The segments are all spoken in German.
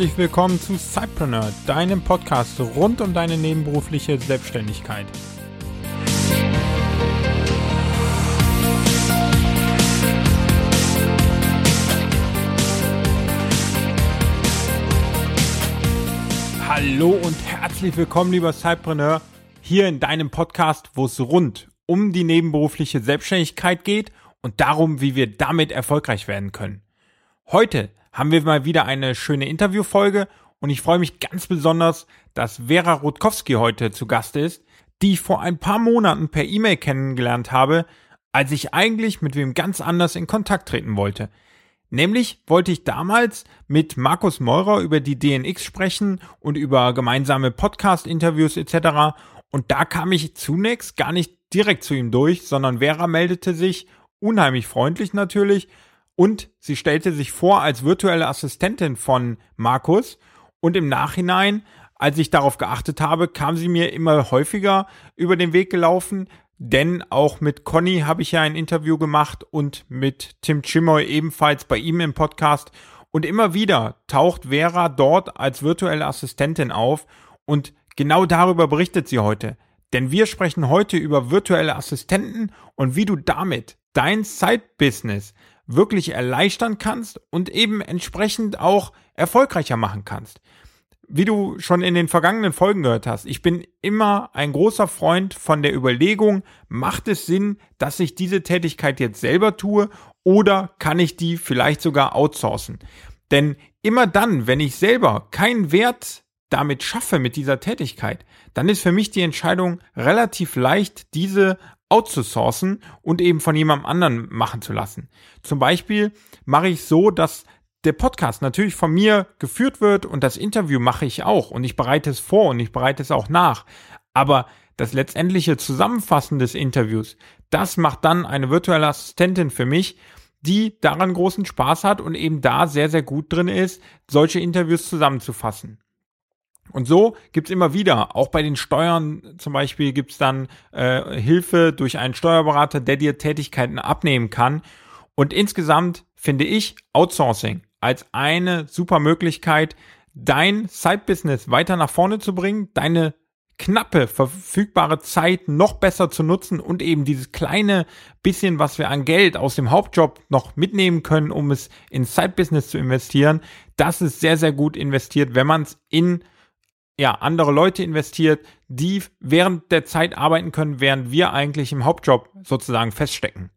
herzlich willkommen zu Cypreneur, deinem Podcast rund um deine nebenberufliche Selbstständigkeit. Hallo und herzlich willkommen, lieber Cypreneur, hier in deinem Podcast, wo es rund um die nebenberufliche Selbstständigkeit geht und darum, wie wir damit erfolgreich werden können. Heute haben wir mal wieder eine schöne Interviewfolge und ich freue mich ganz besonders, dass Vera Rutkowski heute zu Gast ist, die ich vor ein paar Monaten per E-Mail kennengelernt habe, als ich eigentlich mit wem ganz anders in Kontakt treten wollte. Nämlich wollte ich damals mit Markus Meurer über die DNX sprechen und über gemeinsame Podcast-Interviews etc. Und da kam ich zunächst gar nicht direkt zu ihm durch, sondern Vera meldete sich, unheimlich freundlich natürlich, und sie stellte sich vor als virtuelle Assistentin von Markus. Und im Nachhinein, als ich darauf geachtet habe, kam sie mir immer häufiger über den Weg gelaufen, denn auch mit Conny habe ich ja ein Interview gemacht und mit Tim Chimoy ebenfalls bei ihm im Podcast. Und immer wieder taucht Vera dort als virtuelle Assistentin auf. Und genau darüber berichtet sie heute. Denn wir sprechen heute über virtuelle Assistenten und wie du damit dein Side-Business wirklich erleichtern kannst und eben entsprechend auch erfolgreicher machen kannst. Wie du schon in den vergangenen Folgen gehört hast, ich bin immer ein großer Freund von der Überlegung, macht es Sinn, dass ich diese Tätigkeit jetzt selber tue oder kann ich die vielleicht sogar outsourcen? Denn immer dann, wenn ich selber keinen Wert damit schaffe mit dieser Tätigkeit, dann ist für mich die Entscheidung relativ leicht, diese outzusourcen und eben von jemandem anderen machen zu lassen. Zum Beispiel mache ich so, dass der Podcast natürlich von mir geführt wird und das Interview mache ich auch und ich bereite es vor und ich bereite es auch nach. Aber das letztendliche Zusammenfassen des Interviews, das macht dann eine virtuelle Assistentin für mich, die daran großen Spaß hat und eben da sehr, sehr gut drin ist, solche Interviews zusammenzufassen. Und so gibt's immer wieder, auch bei den Steuern zum Beispiel gibt's dann äh, Hilfe durch einen Steuerberater, der dir Tätigkeiten abnehmen kann. Und insgesamt finde ich Outsourcing als eine super Möglichkeit, dein Side-Business weiter nach vorne zu bringen, deine knappe verfügbare Zeit noch besser zu nutzen und eben dieses kleine bisschen, was wir an Geld aus dem Hauptjob noch mitnehmen können, um es in Side-Business zu investieren, das ist sehr, sehr gut investiert, wenn man es in ja, andere Leute investiert, die während der Zeit arbeiten können, während wir eigentlich im Hauptjob sozusagen feststecken.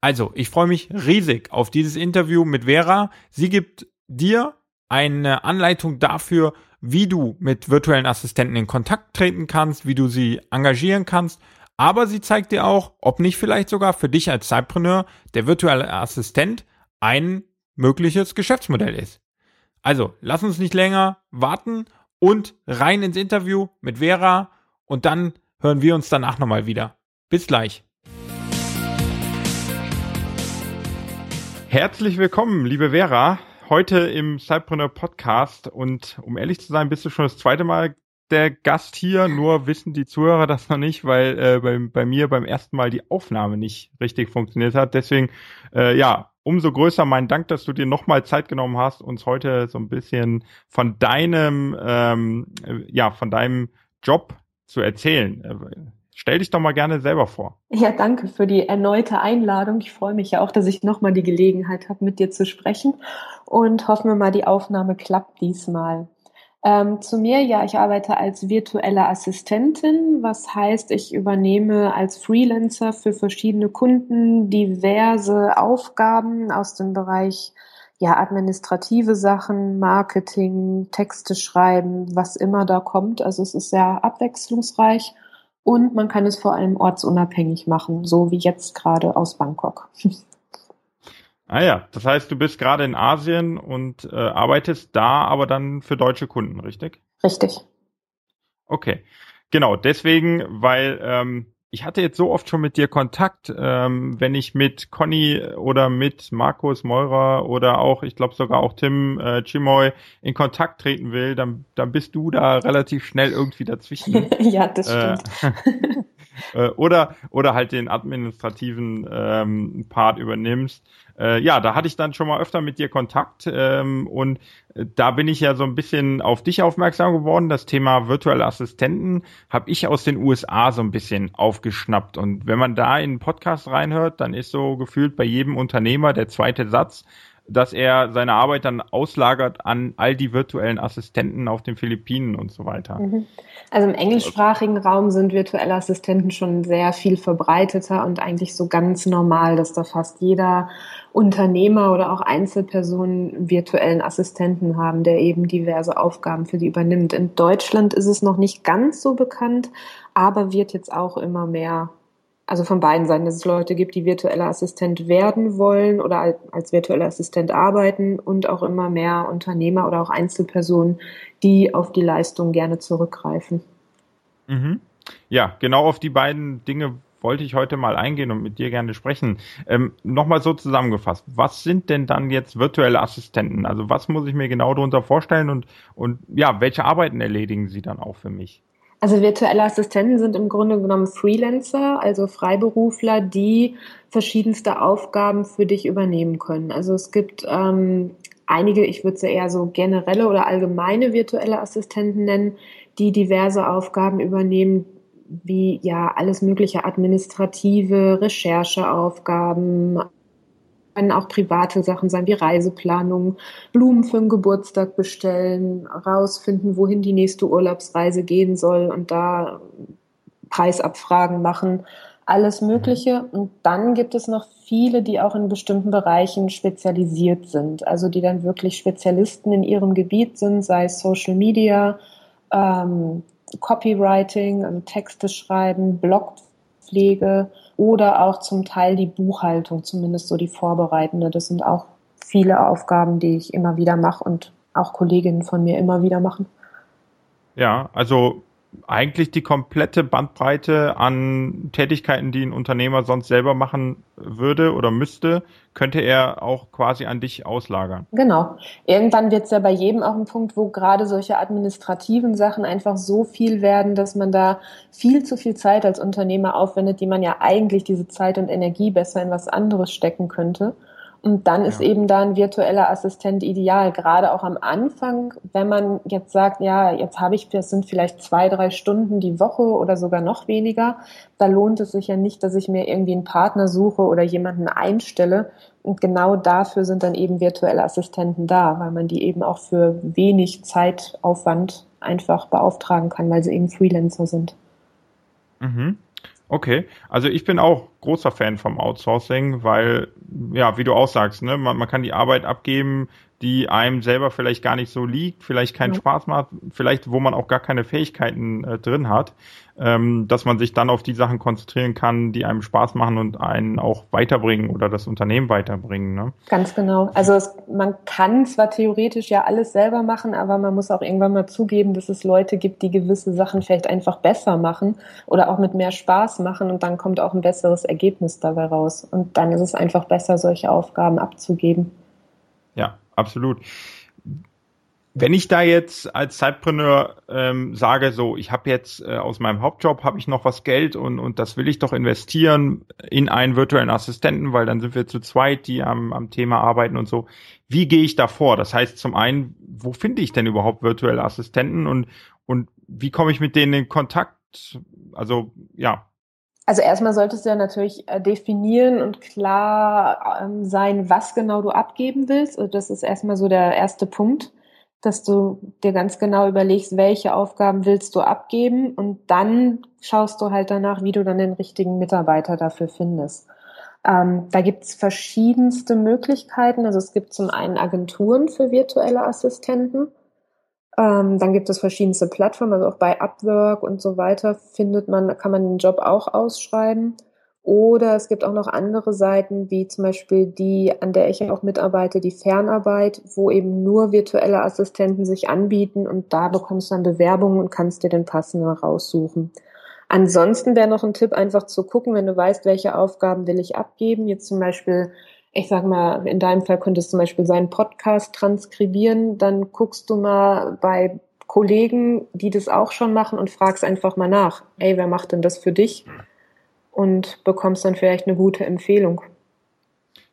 Also, ich freue mich riesig auf dieses Interview mit Vera. Sie gibt dir eine Anleitung dafür, wie du mit virtuellen Assistenten in Kontakt treten kannst, wie du sie engagieren kannst. Aber sie zeigt dir auch, ob nicht vielleicht sogar für dich als Zeitpreneur der virtuelle Assistent ein mögliches Geschäftsmodell ist. Also, lass uns nicht länger warten und rein ins Interview mit Vera und dann hören wir uns danach nochmal wieder. Bis gleich. Herzlich willkommen, liebe Vera, heute im Cypreneur Podcast und um ehrlich zu sein, bist du schon das zweite Mal der Gast hier, nur wissen die Zuhörer das noch nicht, weil äh, bei, bei mir beim ersten Mal die Aufnahme nicht richtig funktioniert hat. Deswegen, äh, ja, umso größer mein Dank, dass du dir nochmal Zeit genommen hast, uns heute so ein bisschen von deinem, ähm, ja, von deinem Job zu erzählen. Äh, stell dich doch mal gerne selber vor. Ja, danke für die erneute Einladung. Ich freue mich ja auch, dass ich nochmal die Gelegenheit habe, mit dir zu sprechen und hoffen wir mal, die Aufnahme klappt diesmal. Ähm, zu mir, ja, ich arbeite als virtuelle Assistentin, was heißt, ich übernehme als Freelancer für verschiedene Kunden diverse Aufgaben aus dem Bereich ja, administrative Sachen, Marketing, Texte schreiben, was immer da kommt. Also es ist sehr abwechslungsreich und man kann es vor allem ortsunabhängig machen, so wie jetzt gerade aus Bangkok. Ah ja, das heißt, du bist gerade in Asien und äh, arbeitest da aber dann für deutsche Kunden, richtig? Richtig. Okay, genau. Deswegen, weil ähm, ich hatte jetzt so oft schon mit dir Kontakt, ähm, wenn ich mit Conny oder mit Markus Meurer oder auch, ich glaube sogar auch Tim äh, Chimoy in Kontakt treten will, dann, dann bist du da relativ schnell irgendwie dazwischen. ja, das stimmt. Äh, äh, oder, oder halt den administrativen ähm, Part übernimmst. Äh, ja, da hatte ich dann schon mal öfter mit dir Kontakt ähm, und äh, da bin ich ja so ein bisschen auf dich aufmerksam geworden. Das Thema virtuelle Assistenten habe ich aus den USA so ein bisschen aufgeschnappt. Und wenn man da in den Podcast reinhört, dann ist so gefühlt bei jedem Unternehmer der zweite Satz, dass er seine Arbeit dann auslagert an all die virtuellen Assistenten auf den Philippinen und so weiter. Mhm. Also im englischsprachigen Raum sind virtuelle Assistenten schon sehr viel verbreiteter und eigentlich so ganz normal, dass da fast jeder Unternehmer oder auch Einzelpersonen virtuellen Assistenten haben, der eben diverse Aufgaben für die übernimmt. In Deutschland ist es noch nicht ganz so bekannt, aber wird jetzt auch immer mehr also von beiden Seiten, dass es Leute gibt, die virtueller Assistent werden wollen oder als virtueller Assistent arbeiten und auch immer mehr Unternehmer oder auch Einzelpersonen, die auf die Leistung gerne zurückgreifen. Mhm. Ja, genau auf die beiden Dinge wollte ich heute mal eingehen und mit dir gerne sprechen. Ähm, Nochmal so zusammengefasst, was sind denn dann jetzt virtuelle Assistenten? Also was muss ich mir genau darunter vorstellen und, und ja, welche Arbeiten erledigen sie dann auch für mich? Also virtuelle Assistenten sind im Grunde genommen Freelancer, also Freiberufler, die verschiedenste Aufgaben für dich übernehmen können. Also es gibt ähm, einige, ich würde sie eher so generelle oder allgemeine virtuelle Assistenten nennen, die diverse Aufgaben übernehmen, wie ja alles mögliche administrative Rechercheaufgaben, können auch private Sachen sein, wie Reiseplanung, Blumen für einen Geburtstag bestellen, rausfinden, wohin die nächste Urlaubsreise gehen soll und da Preisabfragen machen, alles Mögliche. Und dann gibt es noch viele, die auch in bestimmten Bereichen spezialisiert sind, also die dann wirklich Spezialisten in ihrem Gebiet sind, sei es Social Media, ähm, Copywriting, also Texte schreiben, Blogpflege, oder auch zum Teil die Buchhaltung, zumindest so die vorbereitende. Das sind auch viele Aufgaben, die ich immer wieder mache und auch Kolleginnen von mir immer wieder machen. Ja, also eigentlich die komplette Bandbreite an Tätigkeiten, die ein Unternehmer sonst selber machen würde oder müsste, könnte er auch quasi an dich auslagern. Genau. Irgendwann wird es ja bei jedem auch ein Punkt, wo gerade solche administrativen Sachen einfach so viel werden, dass man da viel zu viel Zeit als Unternehmer aufwendet, die man ja eigentlich diese Zeit und Energie besser in was anderes stecken könnte. Und dann ist ja. eben da ein virtueller Assistent ideal, gerade auch am Anfang, wenn man jetzt sagt, ja, jetzt habe ich, das sind vielleicht zwei, drei Stunden die Woche oder sogar noch weniger, da lohnt es sich ja nicht, dass ich mir irgendwie einen Partner suche oder jemanden einstelle. Und genau dafür sind dann eben virtuelle Assistenten da, weil man die eben auch für wenig Zeitaufwand einfach beauftragen kann, weil sie eben Freelancer sind. Mhm. Okay, also ich bin auch großer Fan vom Outsourcing, weil, ja, wie du auch sagst, ne, man, man kann die Arbeit abgeben, die einem selber vielleicht gar nicht so liegt, vielleicht keinen ja. Spaß macht, vielleicht wo man auch gar keine Fähigkeiten äh, drin hat, ähm, dass man sich dann auf die Sachen konzentrieren kann, die einem Spaß machen und einen auch weiterbringen oder das Unternehmen weiterbringen. Ne? Ganz genau. Also es, man kann zwar theoretisch ja alles selber machen, aber man muss auch irgendwann mal zugeben, dass es Leute gibt, die gewisse Sachen vielleicht einfach besser machen oder auch mit mehr Spaß machen und dann kommt auch ein besseres Ergebnis dabei raus. Und dann ist es einfach besser, solche Aufgaben abzugeben. Ja, absolut. Wenn ich da jetzt als Zeitpreneur ähm, sage, so, ich habe jetzt äh, aus meinem Hauptjob habe ich noch was Geld und und das will ich doch investieren in einen virtuellen Assistenten, weil dann sind wir zu zweit, die am, am Thema arbeiten und so. Wie gehe ich da vor? Das heißt, zum einen, wo finde ich denn überhaupt virtuelle Assistenten und und wie komme ich mit denen in Kontakt? Also ja, also erstmal solltest du ja natürlich äh, definieren und klar ähm, sein, was genau du abgeben willst. Also das ist erstmal so der erste Punkt, dass du dir ganz genau überlegst, welche Aufgaben willst du abgeben und dann schaust du halt danach, wie du dann den richtigen Mitarbeiter dafür findest. Ähm, da gibt's verschiedenste Möglichkeiten. Also es gibt zum einen Agenturen für virtuelle Assistenten. Ähm, dann gibt es verschiedenste Plattformen, also auch bei Upwork und so weiter findet man, kann man den Job auch ausschreiben. Oder es gibt auch noch andere Seiten, wie zum Beispiel die, an der ich auch mitarbeite, die Fernarbeit, wo eben nur virtuelle Assistenten sich anbieten und da bekommst du dann Bewerbungen und kannst dir den passenden raussuchen. Ansonsten wäre noch ein Tipp, einfach zu gucken, wenn du weißt, welche Aufgaben will ich abgeben. Jetzt zum Beispiel ich sag mal, in deinem Fall könntest du zum Beispiel seinen Podcast transkribieren, dann guckst du mal bei Kollegen, die das auch schon machen und fragst einfach mal nach, ey, wer macht denn das für dich? Und bekommst dann vielleicht eine gute Empfehlung.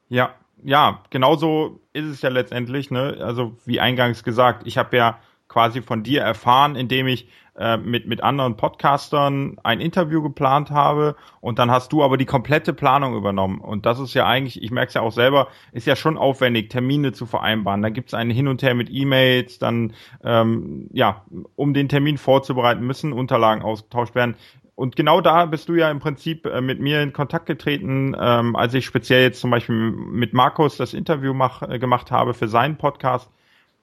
Ja, ja, genauso ist es ja letztendlich, ne? Also wie eingangs gesagt, ich habe ja quasi von dir erfahren, indem ich äh, mit, mit anderen Podcastern ein Interview geplant habe und dann hast du aber die komplette Planung übernommen. Und das ist ja eigentlich, ich merke es ja auch selber, ist ja schon aufwendig, Termine zu vereinbaren. Dann gibt es einen Hin und Her mit E-Mails, dann ähm, ja, um den Termin vorzubereiten, müssen Unterlagen ausgetauscht werden. Und genau da bist du ja im Prinzip äh, mit mir in Kontakt getreten, ähm, als ich speziell jetzt zum Beispiel mit Markus das Interview mach, äh, gemacht habe für seinen Podcast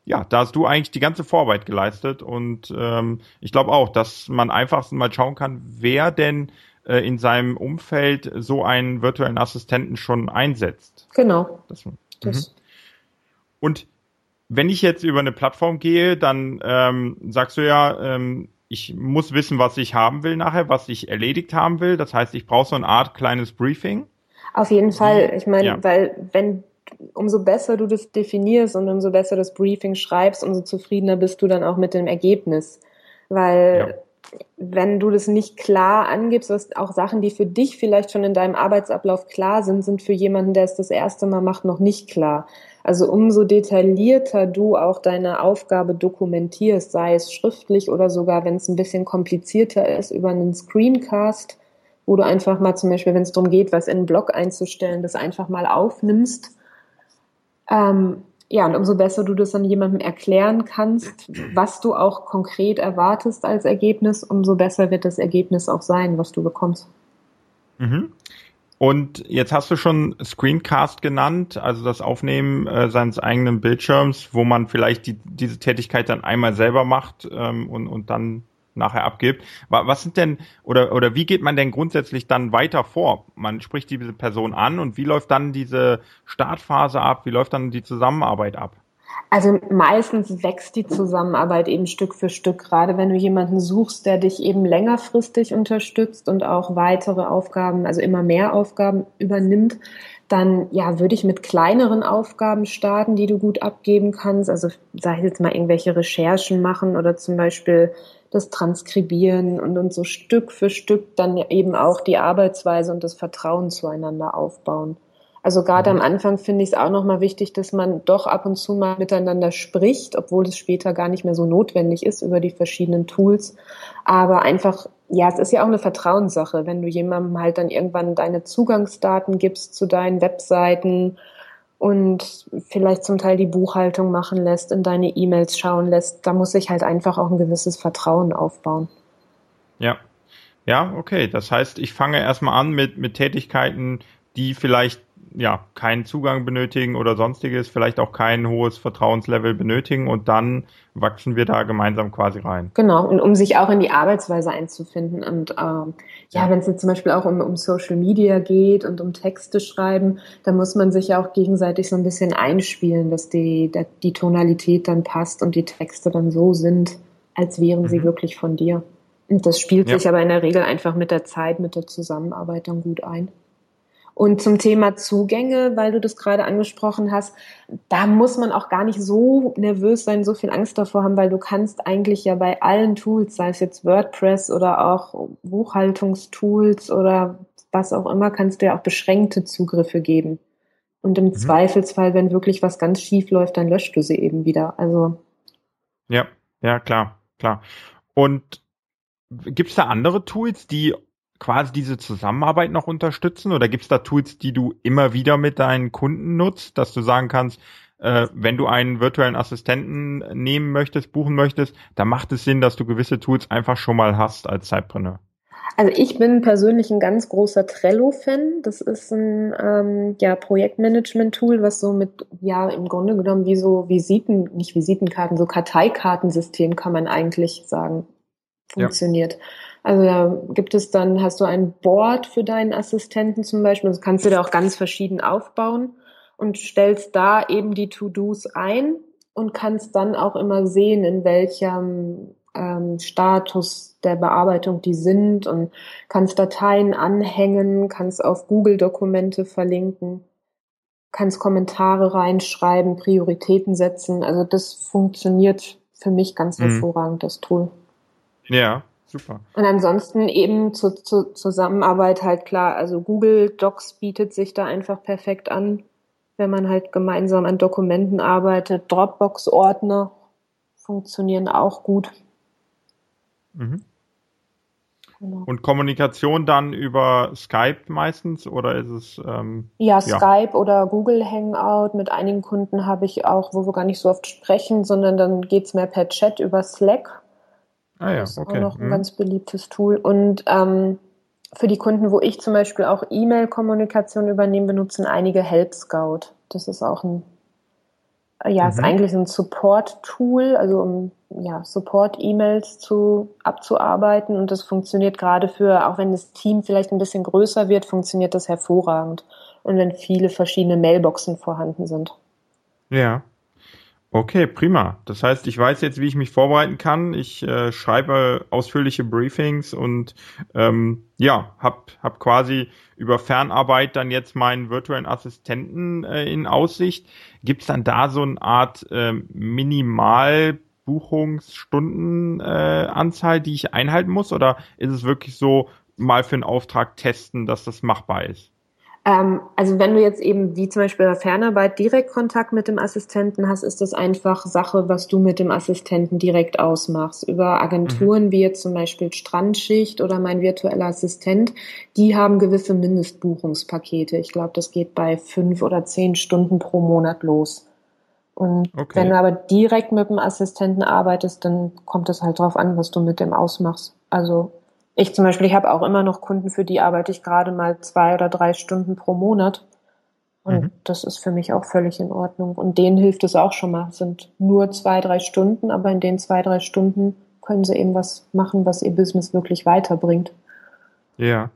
ja, da hast du eigentlich die ganze Vorarbeit geleistet und ähm, ich glaube auch, dass man einfach mal schauen kann, wer denn äh, in seinem Umfeld so einen virtuellen Assistenten schon einsetzt. Genau. Das, das. Mhm. Und wenn ich jetzt über eine Plattform gehe, dann ähm, sagst du ja, ähm, ich muss wissen, was ich haben will nachher, was ich erledigt haben will. Das heißt, ich brauche so eine Art kleines Briefing. Auf jeden Fall. Ich meine, ja. weil wenn umso besser du das definierst und umso besser das Briefing schreibst, umso zufriedener bist du dann auch mit dem Ergebnis. Weil ja. wenn du das nicht klar angibst, was auch Sachen, die für dich vielleicht schon in deinem Arbeitsablauf klar sind, sind für jemanden, der es das erste Mal macht, noch nicht klar. Also umso detaillierter du auch deine Aufgabe dokumentierst, sei es schriftlich oder sogar, wenn es ein bisschen komplizierter ist, über einen Screencast, wo du einfach mal zum Beispiel, wenn es darum geht, was in einen Blog einzustellen, das einfach mal aufnimmst ähm, ja, und umso besser du das dann jemandem erklären kannst, was du auch konkret erwartest als Ergebnis, umso besser wird das Ergebnis auch sein, was du bekommst. Mhm. Und jetzt hast du schon Screencast genannt, also das Aufnehmen äh, seines eigenen Bildschirms, wo man vielleicht die, diese Tätigkeit dann einmal selber macht ähm, und, und dann nachher abgibt. Was sind denn oder oder wie geht man denn grundsätzlich dann weiter vor? Man spricht diese Person an und wie läuft dann diese Startphase ab? Wie läuft dann die Zusammenarbeit ab? Also meistens wächst die Zusammenarbeit eben Stück für Stück, gerade wenn du jemanden suchst, der dich eben längerfristig unterstützt und auch weitere Aufgaben, also immer mehr Aufgaben übernimmt, dann ja, würde ich mit kleineren Aufgaben starten, die du gut abgeben kannst. Also sag ich jetzt mal irgendwelche Recherchen machen oder zum Beispiel das Transkribieren und, und so Stück für Stück dann eben auch die Arbeitsweise und das Vertrauen zueinander aufbauen. Also gerade am mhm. Anfang finde ich es auch nochmal wichtig, dass man doch ab und zu mal miteinander spricht, obwohl es später gar nicht mehr so notwendig ist über die verschiedenen Tools. Aber einfach, ja, es ist ja auch eine Vertrauenssache, wenn du jemandem halt dann irgendwann deine Zugangsdaten gibst zu deinen Webseiten und vielleicht zum Teil die Buchhaltung machen lässt, in deine E-Mails schauen lässt, da muss sich halt einfach auch ein gewisses Vertrauen aufbauen. Ja. Ja, okay. Das heißt, ich fange erstmal an mit, mit Tätigkeiten, die vielleicht ja, keinen Zugang benötigen oder sonstiges, vielleicht auch kein hohes Vertrauenslevel benötigen und dann wachsen wir da gemeinsam quasi rein. Genau, und um sich auch in die Arbeitsweise einzufinden. Und ähm, ja, wenn es jetzt zum Beispiel auch um, um Social Media geht und um Texte schreiben, dann muss man sich ja auch gegenseitig so ein bisschen einspielen, dass die, die Tonalität dann passt und die Texte dann so sind, als wären mhm. sie wirklich von dir. Und das spielt ja. sich aber in der Regel einfach mit der Zeit, mit der Zusammenarbeit dann gut ein. Und zum Thema Zugänge, weil du das gerade angesprochen hast, da muss man auch gar nicht so nervös sein, so viel Angst davor haben, weil du kannst eigentlich ja bei allen Tools, sei es jetzt WordPress oder auch Buchhaltungstools oder was auch immer, kannst du ja auch beschränkte Zugriffe geben. Und im mhm. Zweifelsfall, wenn wirklich was ganz schief läuft, dann löscht du sie eben wieder. Also. Ja, ja, klar, klar. Und gibt es da andere Tools, die quasi diese Zusammenarbeit noch unterstützen? Oder gibt es da Tools, die du immer wieder mit deinen Kunden nutzt, dass du sagen kannst, äh, wenn du einen virtuellen Assistenten nehmen möchtest, buchen möchtest, dann macht es Sinn, dass du gewisse Tools einfach schon mal hast als Zeitpreneur? Also ich bin persönlich ein ganz großer Trello-Fan. Das ist ein ähm, ja, Projektmanagement-Tool, was so mit, ja, im Grunde genommen wie so Visiten, nicht Visitenkarten, so Karteikartensystem kann man eigentlich sagen, funktioniert. Ja. Also da gibt es dann, hast du ein Board für deinen Assistenten zum Beispiel, das kannst du da auch ganz verschieden aufbauen und stellst da eben die To-Dos ein und kannst dann auch immer sehen, in welchem ähm, Status der Bearbeitung die sind und kannst Dateien anhängen, kannst auf Google-Dokumente verlinken, kannst Kommentare reinschreiben, Prioritäten setzen. Also das funktioniert für mich ganz mhm. hervorragend, das Tool. Ja, super. Und ansonsten eben zur zu Zusammenarbeit halt klar, also Google Docs bietet sich da einfach perfekt an, wenn man halt gemeinsam an Dokumenten arbeitet. Dropbox-Ordner funktionieren auch gut. Mhm. Genau. Und Kommunikation dann über Skype meistens oder ist es? Ähm, ja, Skype ja. oder Google Hangout. Mit einigen Kunden habe ich auch, wo wir gar nicht so oft sprechen, sondern dann geht es mehr per Chat über Slack. Ah ja, das ist okay. auch noch ein mhm. ganz beliebtes Tool. Und ähm, für die Kunden, wo ich zum Beispiel auch E-Mail-Kommunikation übernehme, benutzen einige Help Scout. Das ist auch ein ja, mhm. ist eigentlich ein Support-Tool, also um ja, Support-E-Mails zu abzuarbeiten und das funktioniert gerade für, auch wenn das Team vielleicht ein bisschen größer wird, funktioniert das hervorragend und wenn viele verschiedene Mailboxen vorhanden sind. Ja. Okay, prima. Das heißt, ich weiß jetzt, wie ich mich vorbereiten kann. Ich äh, schreibe ausführliche Briefings und ähm, ja, hab, hab quasi über Fernarbeit dann jetzt meinen virtuellen Assistenten äh, in Aussicht. Gibt es dann da so eine Art äh, Minimalbuchungsstundenanzahl, äh, die ich einhalten muss? Oder ist es wirklich so, mal für einen Auftrag testen, dass das machbar ist? Ähm, also wenn du jetzt eben wie zum Beispiel bei Fernarbeit direkt Kontakt mit dem Assistenten hast, ist das einfach Sache, was du mit dem Assistenten direkt ausmachst. Über Agenturen mhm. wie jetzt zum Beispiel Strandschicht oder mein virtueller Assistent, die haben gewisse Mindestbuchungspakete. Ich glaube, das geht bei fünf oder zehn Stunden pro Monat los. Und okay. wenn du aber direkt mit dem Assistenten arbeitest, dann kommt es halt drauf an, was du mit dem ausmachst. Also ich zum Beispiel, ich habe auch immer noch Kunden, für die arbeite ich gerade mal zwei oder drei Stunden pro Monat. Und mhm. das ist für mich auch völlig in Ordnung. Und denen hilft es auch schon mal. Es sind nur zwei, drei Stunden, aber in den zwei, drei Stunden können sie eben was machen, was ihr Business wirklich weiterbringt. Ja.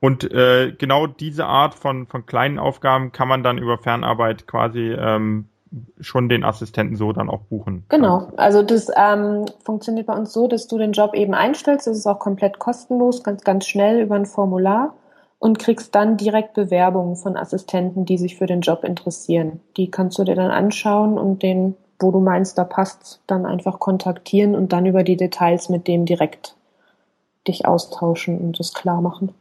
Und äh, genau diese Art von, von kleinen Aufgaben kann man dann über Fernarbeit quasi ähm, schon den Assistenten so dann auch buchen. Genau, also das ähm, funktioniert bei uns so, dass du den Job eben einstellst, das ist auch komplett kostenlos, ganz, ganz schnell über ein Formular und kriegst dann direkt Bewerbungen von Assistenten, die sich für den Job interessieren. Die kannst du dir dann anschauen und den, wo du meinst, da passt, dann einfach kontaktieren und dann über die Details mit dem direkt dich austauschen und das klar machen.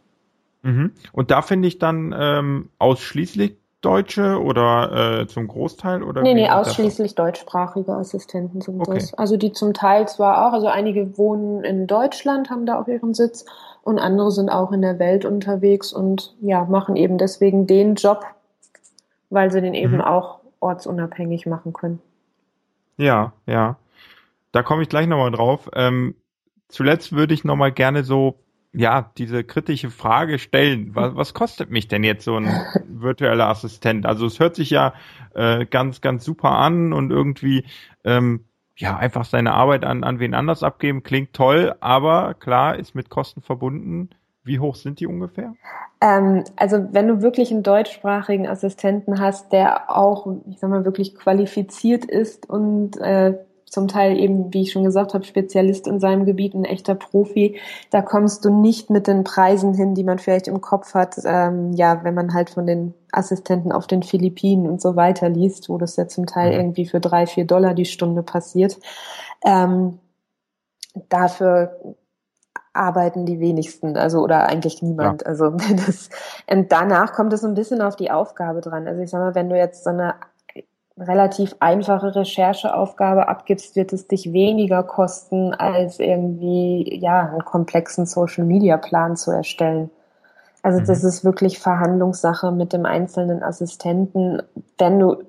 Mhm. Und da finde ich dann ähm, ausschließlich Deutsche oder äh, zum Großteil? Oder nee, nee, ausschließlich deutschsprachige Assistenten sind okay. das. Also die zum Teil zwar auch, also einige wohnen in Deutschland, haben da auch ihren Sitz und andere sind auch in der Welt unterwegs und ja, machen eben deswegen den Job, weil sie den eben mhm. auch ortsunabhängig machen können. Ja, ja. Da komme ich gleich nochmal drauf. Ähm, zuletzt würde ich nochmal gerne so ja, diese kritische Frage stellen. Was, was kostet mich denn jetzt so ein virtueller Assistent? Also es hört sich ja äh, ganz, ganz super an und irgendwie ähm, ja einfach seine Arbeit an, an wen anders abgeben, klingt toll, aber klar, ist mit Kosten verbunden. Wie hoch sind die ungefähr? Ähm, also wenn du wirklich einen deutschsprachigen Assistenten hast, der auch, ich sag mal, wirklich qualifiziert ist und äh, zum Teil eben, wie ich schon gesagt habe, Spezialist in seinem Gebiet, ein echter Profi. Da kommst du nicht mit den Preisen hin, die man vielleicht im Kopf hat, ähm, ja, wenn man halt von den Assistenten auf den Philippinen und so weiter liest, wo das ja zum Teil mhm. irgendwie für drei, vier Dollar die Stunde passiert. Ähm, dafür arbeiten die wenigsten, also oder eigentlich niemand. Ja. Also das, und danach kommt es so ein bisschen auf die Aufgabe dran. Also ich sag mal, wenn du jetzt so eine relativ einfache Rechercheaufgabe abgibst, wird es dich weniger kosten, als irgendwie ja einen komplexen Social Media Plan zu erstellen. Also mhm. das ist wirklich Verhandlungssache mit dem einzelnen Assistenten. Wenn du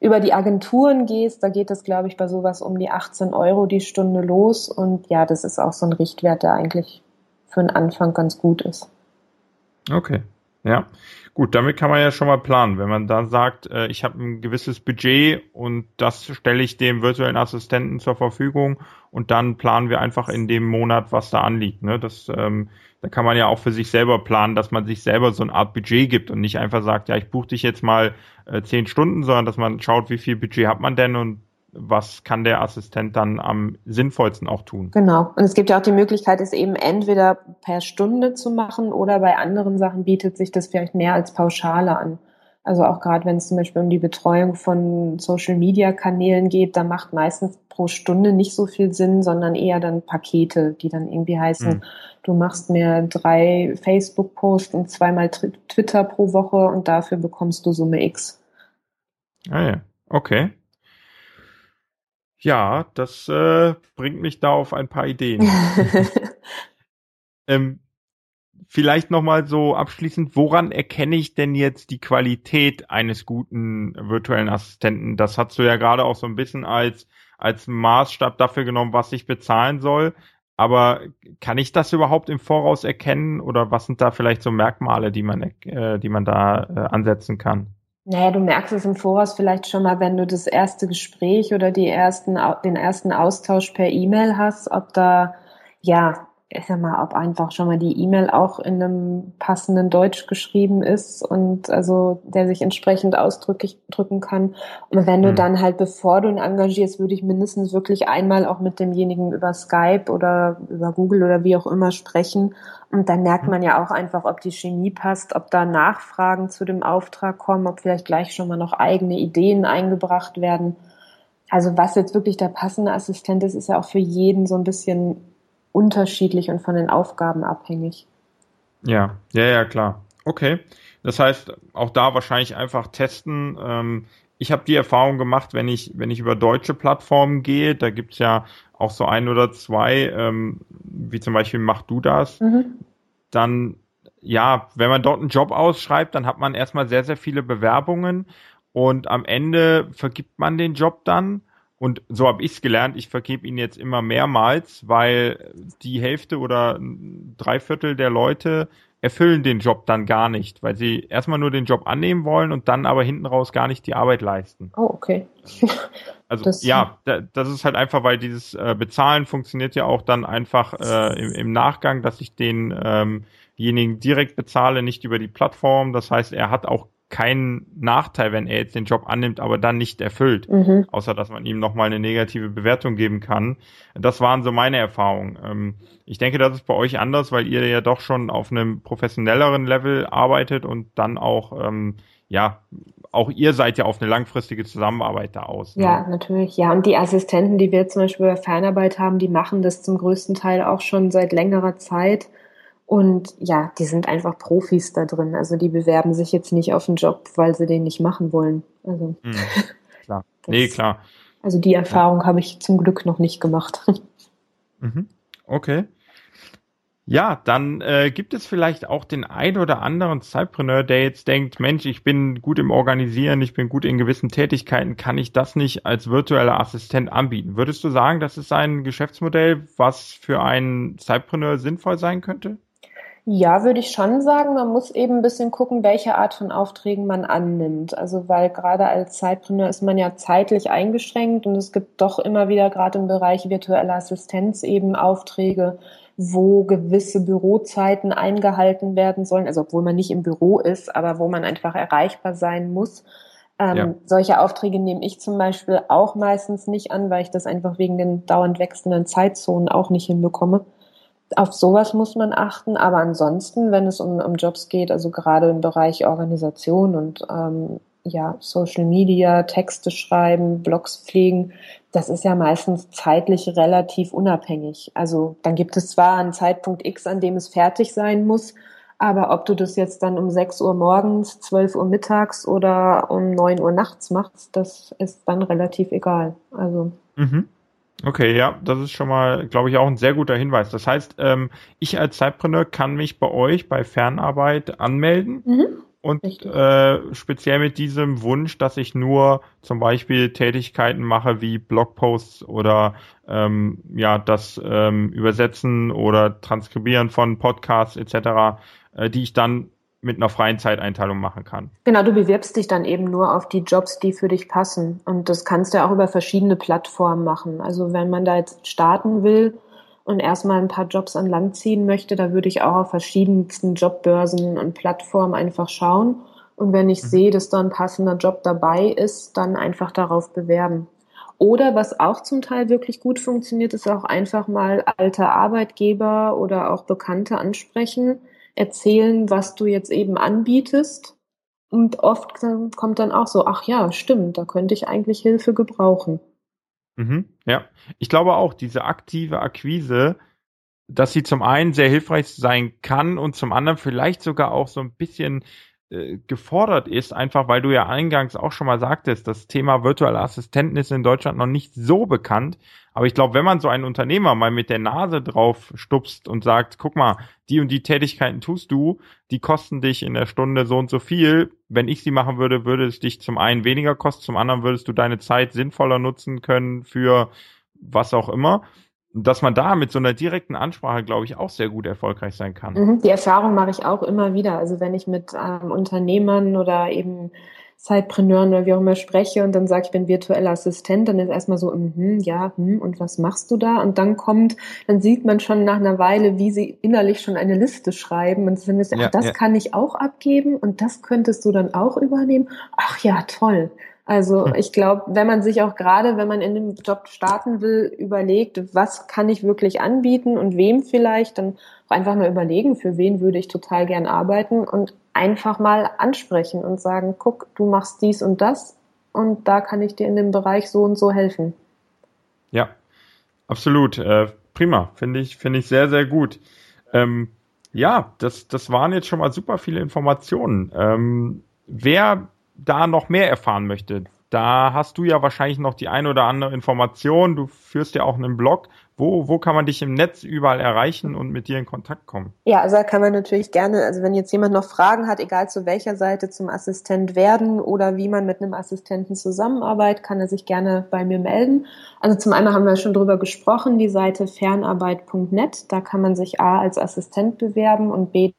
über die Agenturen gehst, da geht es, glaube ich, bei sowas um die 18 Euro die Stunde los. Und ja, das ist auch so ein Richtwert, der eigentlich für den Anfang ganz gut ist. Okay, ja. Gut, damit kann man ja schon mal planen. Wenn man dann sagt, äh, ich habe ein gewisses Budget und das stelle ich dem virtuellen Assistenten zur Verfügung und dann planen wir einfach in dem Monat, was da anliegt. Ne? Das, ähm, da kann man ja auch für sich selber planen, dass man sich selber so eine Art Budget gibt und nicht einfach sagt, ja, ich buche dich jetzt mal äh, zehn Stunden, sondern dass man schaut, wie viel Budget hat man denn und was kann der Assistent dann am sinnvollsten auch tun. Genau. Und es gibt ja auch die Möglichkeit, es eben entweder per Stunde zu machen oder bei anderen Sachen bietet sich das vielleicht mehr als Pauschale an. Also auch gerade wenn es zum Beispiel um die Betreuung von Social-Media-Kanälen geht, da macht meistens pro Stunde nicht so viel Sinn, sondern eher dann Pakete, die dann irgendwie heißen, mhm. du machst mir drei Facebook-Posts und zweimal Twitter pro Woche und dafür bekommst du Summe X. Ah ja, okay. Ja, das äh, bringt mich da auf ein paar Ideen. ähm, vielleicht nochmal so abschließend, woran erkenne ich denn jetzt die Qualität eines guten virtuellen Assistenten? Das hast du ja gerade auch so ein bisschen als, als Maßstab dafür genommen, was ich bezahlen soll. Aber kann ich das überhaupt im Voraus erkennen oder was sind da vielleicht so Merkmale, die man, äh, die man da äh, ansetzen kann? Naja, du merkst es im Voraus vielleicht schon mal, wenn du das erste Gespräch oder die ersten, den ersten Austausch per E-Mail hast, ob da ja ich sag mal, ob einfach schon mal die E-Mail auch in einem passenden Deutsch geschrieben ist und also der sich entsprechend ausdrücken kann. Und wenn du mhm. dann halt, bevor du ihn engagierst, würde ich mindestens wirklich einmal auch mit demjenigen über Skype oder über Google oder wie auch immer sprechen. Und dann merkt mhm. man ja auch einfach, ob die Chemie passt, ob da Nachfragen zu dem Auftrag kommen, ob vielleicht gleich schon mal noch eigene Ideen eingebracht werden. Also was jetzt wirklich der passende Assistent ist, ist ja auch für jeden so ein bisschen unterschiedlich und von den Aufgaben abhängig. Ja, ja, ja, klar. Okay. Das heißt, auch da wahrscheinlich einfach testen. Ähm, ich habe die Erfahrung gemacht, wenn ich, wenn ich über deutsche Plattformen gehe, da gibt's ja auch so ein oder zwei, ähm, wie zum Beispiel Mach du das, mhm. dann ja, wenn man dort einen Job ausschreibt, dann hat man erstmal sehr, sehr viele Bewerbungen und am Ende vergibt man den Job dann und so habe ich es gelernt, ich vergebe ihn jetzt immer mehrmals, weil die Hälfte oder drei Viertel der Leute erfüllen den Job dann gar nicht, weil sie erstmal nur den Job annehmen wollen und dann aber hinten raus gar nicht die Arbeit leisten. Oh, okay. Also das, ja, das ist halt einfach, weil dieses äh, Bezahlen funktioniert ja auch dann einfach äh, im, im, Nachgang, dass ich denjenigen ähm direkt bezahle, nicht über die Plattform. Das heißt, er hat auch keinen Nachteil, wenn er jetzt den Job annimmt, aber dann nicht erfüllt, mhm. außer dass man ihm nochmal eine negative Bewertung geben kann. Das waren so meine Erfahrungen. Ähm, ich denke, das ist bei euch anders, weil ihr ja doch schon auf einem professionelleren Level arbeitet und dann auch, ähm, ja, auch ihr seid ja auf eine langfristige Zusammenarbeit da aus. Ne? Ja, natürlich. Ja, und die Assistenten, die wir zum Beispiel bei Fernarbeit haben, die machen das zum größten Teil auch schon seit längerer Zeit und ja, die sind einfach Profis da drin. Also die bewerben sich jetzt nicht auf einen Job, weil sie den nicht machen wollen. Also mhm, klar. nee, klar. Also die Erfahrung ja. habe ich zum Glück noch nicht gemacht. Mhm. Okay. Ja, dann äh, gibt es vielleicht auch den ein oder anderen Zeitpreneur, der jetzt denkt, Mensch, ich bin gut im Organisieren, ich bin gut in gewissen Tätigkeiten, kann ich das nicht als virtueller Assistent anbieten? Würdest du sagen, das ist ein Geschäftsmodell, was für einen Zeitpreneur sinnvoll sein könnte? Ja, würde ich schon sagen. Man muss eben ein bisschen gucken, welche Art von Aufträgen man annimmt. Also weil gerade als Zeitpreneur ist man ja zeitlich eingeschränkt und es gibt doch immer wieder gerade im Bereich virtuelle Assistenz eben Aufträge, wo gewisse Bürozeiten eingehalten werden sollen. Also obwohl man nicht im Büro ist, aber wo man einfach erreichbar sein muss. Ähm, ja. Solche Aufträge nehme ich zum Beispiel auch meistens nicht an, weil ich das einfach wegen den dauernd wechselnden Zeitzonen auch nicht hinbekomme auf sowas muss man achten, aber ansonsten, wenn es um, um Jobs geht, also gerade im Bereich Organisation und ähm, ja, Social Media, Texte schreiben, Blogs pflegen, das ist ja meistens zeitlich relativ unabhängig. Also dann gibt es zwar einen Zeitpunkt X, an dem es fertig sein muss, aber ob du das jetzt dann um 6 Uhr morgens, 12 Uhr mittags oder um 9 Uhr nachts machst, das ist dann relativ egal. Also. Mhm. Okay, ja, das ist schon mal, glaube ich, auch ein sehr guter Hinweis. Das heißt, ähm, ich als Zeitpreneur kann mich bei euch bei Fernarbeit anmelden mhm. und äh, speziell mit diesem Wunsch, dass ich nur zum Beispiel Tätigkeiten mache wie Blogposts oder ähm, ja das ähm, Übersetzen oder Transkribieren von Podcasts etc., äh, die ich dann mit einer freien Zeiteinteilung machen kann. Genau, du bewirbst dich dann eben nur auf die Jobs, die für dich passen. Und das kannst du ja auch über verschiedene Plattformen machen. Also wenn man da jetzt starten will und erstmal ein paar Jobs an Land ziehen möchte, da würde ich auch auf verschiedensten Jobbörsen und Plattformen einfach schauen. Und wenn ich mhm. sehe, dass da ein passender Job dabei ist, dann einfach darauf bewerben. Oder was auch zum Teil wirklich gut funktioniert, ist auch einfach mal alte Arbeitgeber oder auch Bekannte ansprechen erzählen, was du jetzt eben anbietest Und oft kommt dann auch so, ach ja, stimmt, da könnte ich eigentlich Hilfe gebrauchen. Mhm, ja, ich glaube auch, diese aktive Akquise, dass sie zum einen sehr hilfreich sein kann und zum anderen vielleicht sogar auch so ein bisschen äh, gefordert ist, einfach weil du ja eingangs auch schon mal sagtest, das Thema virtuelle Assistenten ist in Deutschland noch nicht so bekannt. Aber ich glaube, wenn man so einen Unternehmer mal mit der Nase drauf stupst und sagt, guck mal, die und die Tätigkeiten tust du, die kosten dich in der Stunde so und so viel. Wenn ich sie machen würde, würde es dich zum einen weniger kosten, zum anderen würdest du deine Zeit sinnvoller nutzen können für was auch immer dass man da mit so einer direkten Ansprache, glaube ich, auch sehr gut erfolgreich sein kann. Mhm, die Erfahrung mache ich auch immer wieder. Also wenn ich mit ähm, Unternehmern oder eben Zeitpreneuren oder wie auch immer spreche und dann sage ich bin virtueller Assistent, dann ist erstmal so, mm, ja, hm, und was machst du da? Und dann kommt, dann sieht man schon nach einer Weile, wie sie innerlich schon eine Liste schreiben und dann ist, ja, ach, das ja. kann ich auch abgeben und das könntest du dann auch übernehmen. Ach ja, toll. Also hm. ich glaube, wenn man sich auch gerade, wenn man in dem Job starten will, überlegt, was kann ich wirklich anbieten und wem vielleicht, dann auch einfach mal überlegen, für wen würde ich total gern arbeiten und einfach mal ansprechen und sagen, guck, du machst dies und das und da kann ich dir in dem Bereich so und so helfen. Ja, absolut. Äh, prima. Finde ich, finde ich sehr, sehr gut. Ähm, ja, das, das waren jetzt schon mal super viele Informationen. Ähm, wer da noch mehr erfahren möchte, da hast du ja wahrscheinlich noch die ein oder andere Information. Du führst ja auch einen Blog. Wo, wo kann man dich im Netz überall erreichen und mit dir in Kontakt kommen? Ja, also da kann man natürlich gerne, also wenn jetzt jemand noch Fragen hat, egal zu welcher Seite zum Assistent werden oder wie man mit einem Assistenten zusammenarbeitet, kann er sich gerne bei mir melden. Also zum einen haben wir schon drüber gesprochen, die Seite fernarbeit.net. Da kann man sich A als Assistent bewerben und B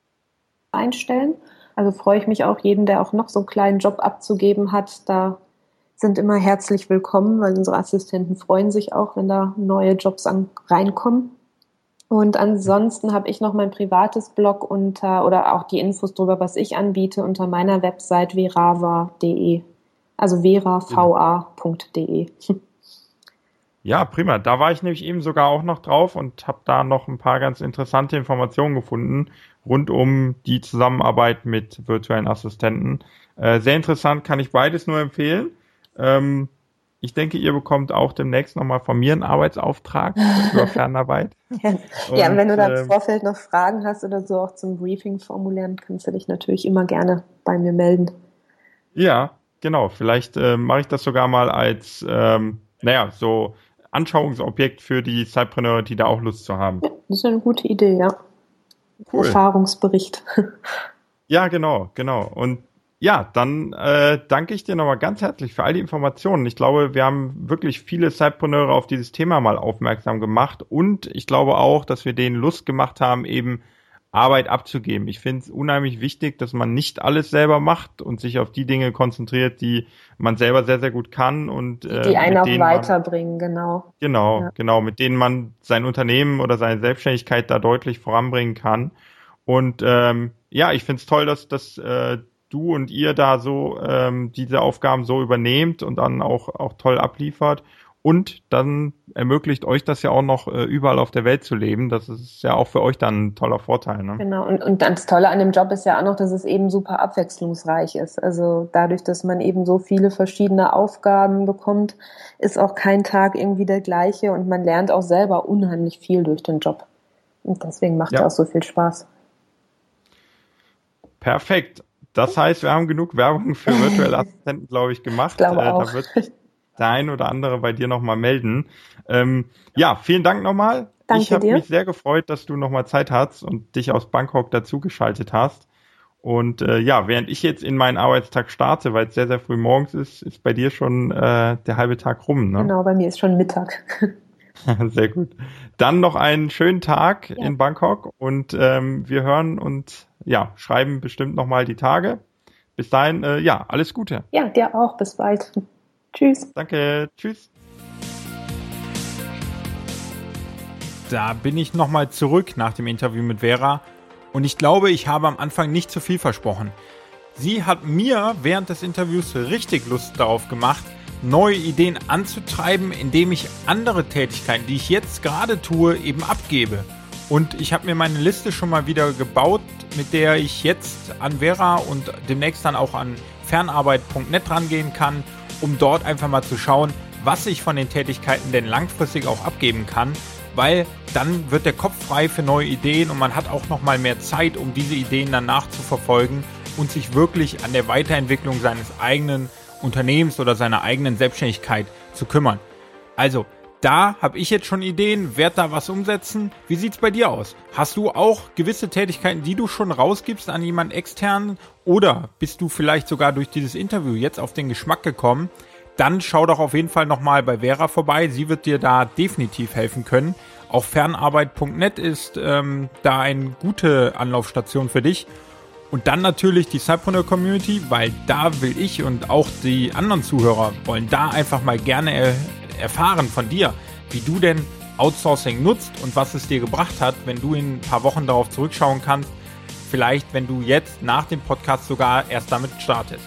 einstellen. Also freue ich mich auch, jeden, der auch noch so einen kleinen Job abzugeben hat, da sind immer herzlich willkommen, weil unsere Assistenten freuen sich auch, wenn da neue Jobs an, reinkommen. Und ansonsten habe ich noch mein privates Blog unter oder auch die Infos darüber, was ich anbiete, unter meiner Website verava.de. Also verava.de. Ja, prima. Da war ich nämlich eben sogar auch noch drauf und habe da noch ein paar ganz interessante Informationen gefunden rund um die Zusammenarbeit mit virtuellen Assistenten. Äh, sehr interessant, kann ich beides nur empfehlen. Ähm, ich denke, ihr bekommt auch demnächst nochmal von mir einen Arbeitsauftrag über Fernarbeit. ja, und, ja, wenn du da im ähm, Vorfeld noch Fragen hast oder so auch zum Briefing formulieren, kannst du dich natürlich immer gerne bei mir melden. Ja, genau. Vielleicht äh, mache ich das sogar mal als, ähm, naja, so Anschauungsobjekt für die Cypreneure, die da auch Lust zu haben. Ja, das ist eine gute Idee, ja. Cool. Erfahrungsbericht. Ja, genau, genau. Und ja, dann äh, danke ich dir nochmal ganz herzlich für all die Informationen. Ich glaube, wir haben wirklich viele Zeitpreneure auf dieses Thema mal aufmerksam gemacht und ich glaube auch, dass wir denen Lust gemacht haben, eben Arbeit abzugeben. Ich finde es unheimlich wichtig, dass man nicht alles selber macht und sich auf die Dinge konzentriert, die man selber sehr, sehr gut kann und äh, die einen auch weiterbringen, man, genau. Genau, ja. genau, mit denen man sein Unternehmen oder seine Selbstständigkeit da deutlich voranbringen kann. Und ähm, ja, ich finde es toll, dass, dass äh, du und ihr da so ähm, diese Aufgaben so übernehmt und dann auch, auch toll abliefert. Und dann ermöglicht euch das ja auch noch äh, überall auf der Welt zu leben. Das ist ja auch für euch dann ein toller Vorteil. Ne? Genau, und, und das Tolle an dem Job ist ja auch noch, dass es eben super abwechslungsreich ist. Also dadurch, dass man eben so viele verschiedene Aufgaben bekommt, ist auch kein Tag irgendwie der gleiche und man lernt auch selber unheimlich viel durch den Job. Und deswegen macht ja. es auch so viel Spaß. Perfekt. Das heißt, wir haben genug Werbung für virtuelle Assistenten, glaube ich, gemacht. Ich glaube äh, auch. Da wird der ein oder andere bei dir nochmal melden. Ähm, ja, vielen Dank nochmal. Danke ich habe mich sehr gefreut, dass du nochmal Zeit hast und dich aus Bangkok dazugeschaltet hast. Und äh, ja, während ich jetzt in meinen Arbeitstag starte, weil es sehr, sehr früh morgens ist, ist bei dir schon äh, der halbe Tag rum. Ne? Genau, bei mir ist schon Mittag. sehr gut. Dann noch einen schönen Tag ja. in Bangkok und ähm, wir hören und ja, schreiben bestimmt nochmal die Tage. Bis dahin, äh, ja, alles Gute. Ja, dir auch. Bis bald. Tschüss. Danke. Tschüss. Da bin ich nochmal zurück nach dem Interview mit Vera und ich glaube, ich habe am Anfang nicht zu viel versprochen. Sie hat mir während des Interviews richtig Lust darauf gemacht, neue Ideen anzutreiben, indem ich andere Tätigkeiten, die ich jetzt gerade tue, eben abgebe. Und ich habe mir meine Liste schon mal wieder gebaut mit der ich jetzt an Vera und demnächst dann auch an fernarbeit.net rangehen kann, um dort einfach mal zu schauen, was ich von den Tätigkeiten denn langfristig auch abgeben kann, weil dann wird der Kopf frei für neue Ideen und man hat auch noch mal mehr Zeit, um diese Ideen dann nachzuverfolgen und sich wirklich an der Weiterentwicklung seines eigenen Unternehmens oder seiner eigenen Selbstständigkeit zu kümmern. Also, da habe ich jetzt schon Ideen, werde da was umsetzen. Wie sieht's bei dir aus? Hast du auch gewisse Tätigkeiten, die du schon rausgibst an jemand externen oder bist du vielleicht sogar durch dieses Interview jetzt auf den Geschmack gekommen? Dann schau doch auf jeden Fall nochmal bei Vera vorbei. Sie wird dir da definitiv helfen können. Auch fernarbeit.net ist ähm, da eine gute Anlaufstation für dich. Und dann natürlich die Cypreneur Community, weil da will ich und auch die anderen Zuhörer wollen da einfach mal gerne er erfahren von dir, wie du denn Outsourcing nutzt und was es dir gebracht hat, wenn du in ein paar Wochen darauf zurückschauen kannst. Vielleicht, wenn du jetzt nach dem Podcast sogar erst damit startest.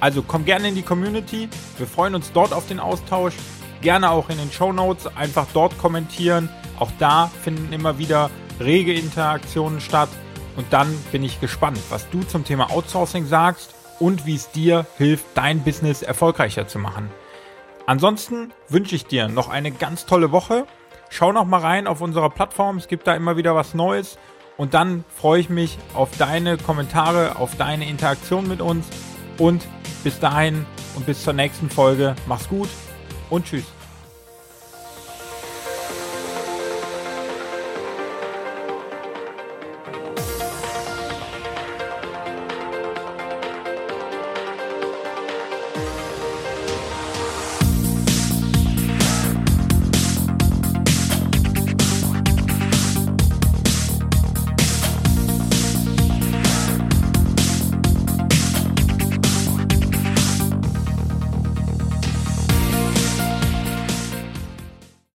Also komm gerne in die Community. Wir freuen uns dort auf den Austausch. Gerne auch in den Show Notes einfach dort kommentieren. Auch da finden immer wieder rege Interaktionen statt. Und dann bin ich gespannt, was du zum Thema Outsourcing sagst und wie es dir hilft, dein Business erfolgreicher zu machen. Ansonsten wünsche ich dir noch eine ganz tolle Woche. Schau noch mal rein auf unserer Plattform, es gibt da immer wieder was Neues. Und dann freue ich mich auf deine Kommentare, auf deine Interaktion mit uns. Und bis dahin und bis zur nächsten Folge. Mach's gut und tschüss.